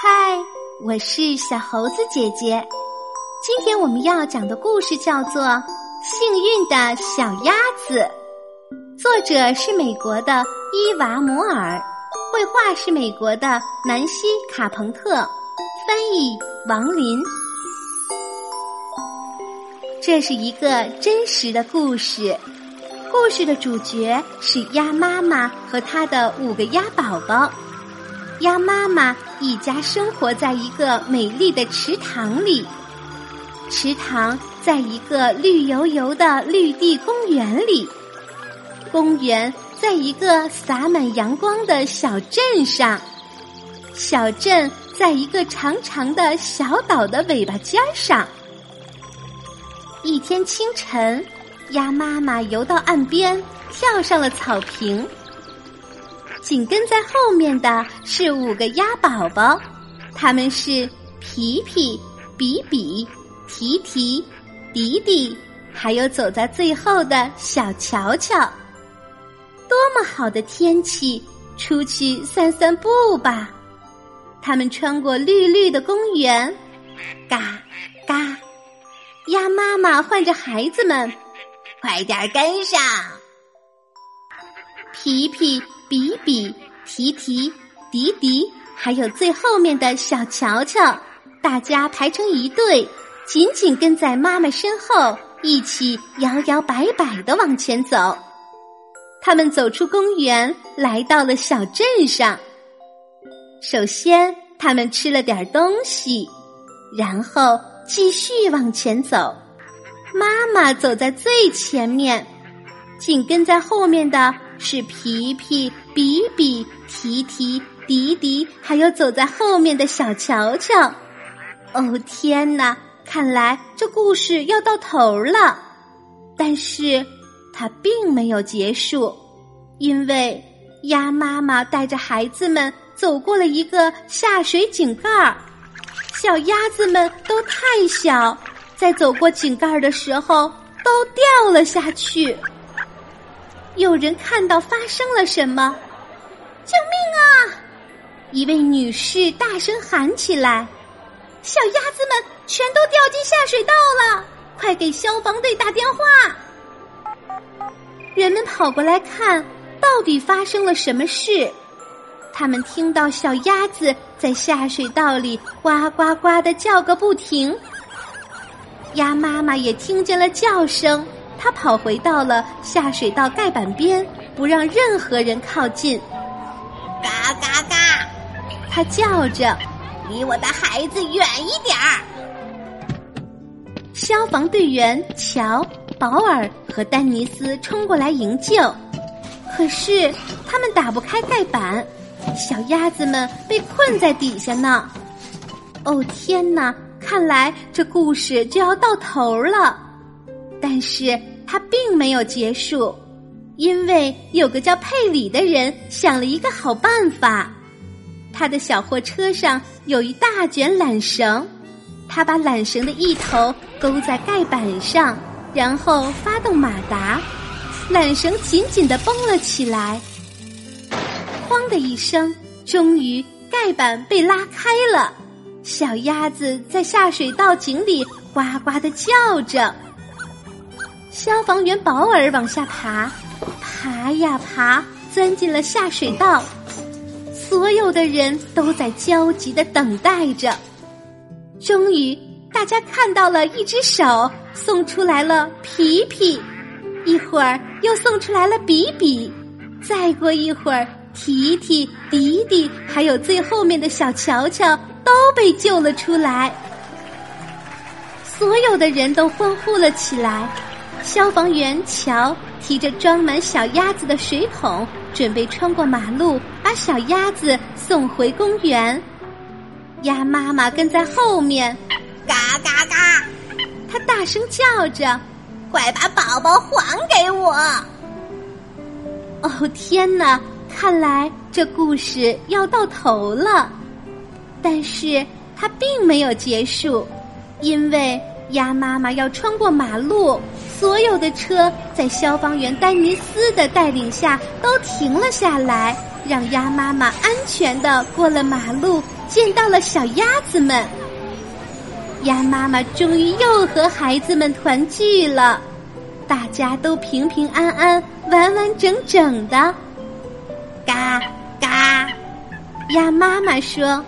嗨，我是小猴子姐姐。今天我们要讲的故事叫做《幸运的小鸭子》，作者是美国的伊娃·摩尔，绘画是美国的南希·卡彭特，翻译王林。这是一个真实的故事，故事的主角是鸭妈妈和她的五个鸭宝宝。鸭妈妈一家生活在一个美丽的池塘里。池塘在一个绿油油的绿地公园里，公园在一个洒满阳光的小镇上，小镇在一个长长的小岛的尾巴尖上。一天清晨，鸭妈妈游到岸边，跳上了草坪。紧跟在后面的是五个鸭宝宝，他们是皮皮、比比。提提、迪迪，还有走在最后的小乔乔，多么好的天气，出去散散步吧！他们穿过绿绿的公园，嘎嘎，鸭妈妈唤着孩子们，快点跟上！皮皮、比比、提提、迪迪，还有最后面的小乔乔，大家排成一队。紧紧跟在妈妈身后，一起摇摇摆摆的往前走。他们走出公园，来到了小镇上。首先，他们吃了点东西，然后继续往前走。妈妈走在最前面，紧跟在后面的是皮皮、比比、提提、迪迪，还有走在后面的小乔乔。哦，天哪！看来这故事要到头了，但是它并没有结束，因为鸭妈妈带着孩子们走过了一个下水井盖儿，小鸭子们都太小，在走过井盖的时候都掉了下去。有人看到发生了什么？救命啊！一位女士大声喊起来。小鸭子们全都掉进下水道了，快给消防队打电话！人们跑过来看，到底发生了什么事？他们听到小鸭子在下水道里呱呱呱的叫个不停。鸭妈妈也听见了叫声，它跑回到了下水道盖板边，不让任何人靠近。嘎嘎嘎！它叫着。离我的孩子远一点儿！消防队员乔、保尔和丹尼斯冲过来营救，可是他们打不开盖板，小鸭子们被困在底下呢。哦天哪！看来这故事就要到头了，但是它并没有结束，因为有个叫佩里的人想了一个好办法。他的小货车上有一大卷缆绳，他把缆绳的一头勾在盖板上，然后发动马达，缆绳紧紧的绷了起来。哐的一声，终于盖板被拉开了，小鸭子在下水道井里呱呱的叫着。消防员保尔往下爬，爬呀爬，钻进了下水道。所有的人都在焦急的等待着。终于，大家看到了一只手送出来了皮皮，一会儿又送出来了比比，再过一会儿，提提、迪迪，还有最后面的小乔乔都被救了出来。所有的人都欢呼了起来。消防员乔提着装满小鸭子的水桶。准备穿过马路，把小鸭子送回公园。鸭妈妈跟在后面，嘎嘎嘎！它大声叫着：“快把宝宝还给我！”哦天哪！看来这故事要到头了，但是它并没有结束，因为鸭妈妈要穿过马路，所有的车在消防员丹尼斯的带领下都停了下来，让鸭妈妈安全的过了马路，见到了小鸭子们。鸭妈妈终于又和孩子们团聚了，大家都平平安安、完完整整的。嘎嘎，鸭妈妈说：“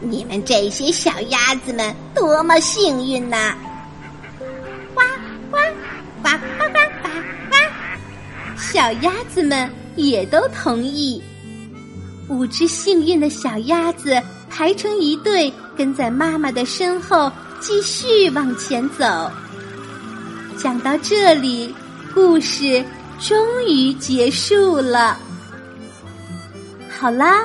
你们这些小鸭子们多么幸运呐！”呱呱呱呱呱呱呱，小鸭子们也都同意。五只幸运的小鸭子排成一队，跟在妈妈的身后。继续往前走，讲到这里，故事终于结束了。好啦，